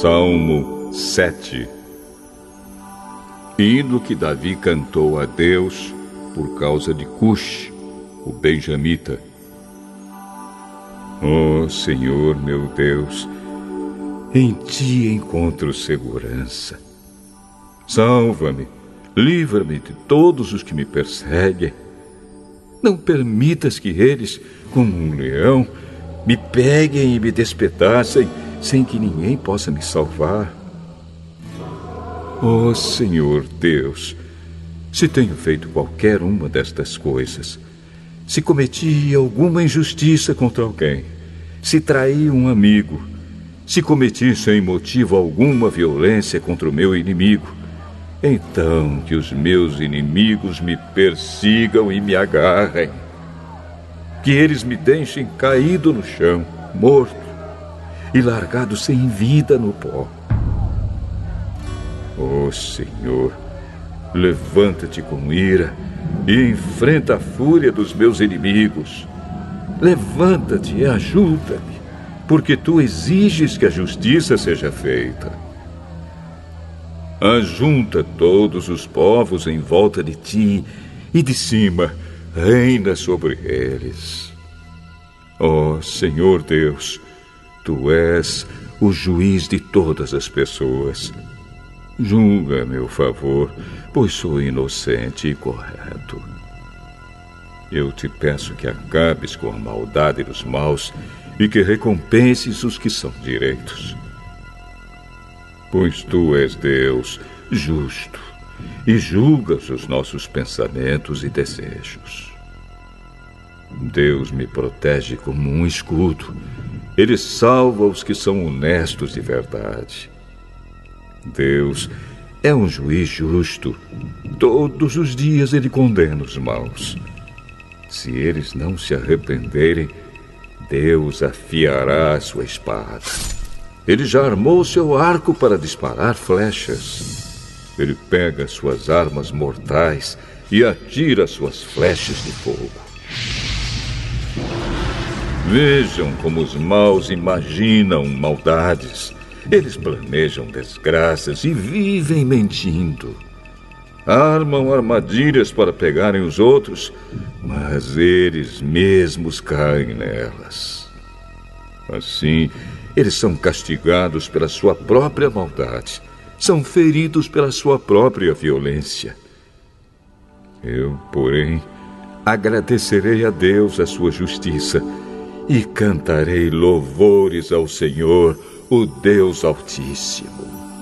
Salmo 7 Hino que Davi cantou a Deus por causa de Cush, o benjamita. Oh Senhor meu Deus, em ti encontro segurança. Salva-me, livra-me de todos os que me perseguem. Não permitas que eles, como um leão, me peguem e me despedacem sem que ninguém possa me salvar. Oh Senhor Deus, se tenho feito qualquer uma destas coisas, se cometi alguma injustiça contra alguém, se traí um amigo, se cometi sem motivo alguma violência contra o meu inimigo, então que os meus inimigos me persigam e me agarrem. Que eles me deixem caído no chão, morto, e largado sem vida no pó. Oh Senhor, levanta-te com ira e enfrenta a fúria dos meus inimigos. Levanta-te e ajuda-me, porque tu exiges que a justiça seja feita. Ajunta todos os povos em volta de ti e de cima reina sobre eles. Ó oh, Senhor Deus, tu és o juiz de todas as pessoas. Julga, meu favor, pois sou inocente e correto. Eu te peço que acabes com a maldade dos maus e que recompenses os que são direitos. Pois tu és Deus justo e julgas os nossos pensamentos e desejos. Deus me protege como um escudo. Ele salva os que são honestos de verdade. Deus é um juiz justo. Todos os dias ele condena os maus. Se eles não se arrependerem, Deus afiará sua espada. Ele já armou seu arco para disparar flechas. Ele pega suas armas mortais e atira suas flechas de fogo. Vejam como os maus imaginam maldades. Eles planejam desgraças e vivem mentindo. Armam armadilhas para pegarem os outros, mas eles mesmos caem nelas. Assim, eles são castigados pela sua própria maldade, são feridos pela sua própria violência. Eu, porém, agradecerei a Deus a sua justiça e cantarei louvores ao Senhor o Deus Altíssimo.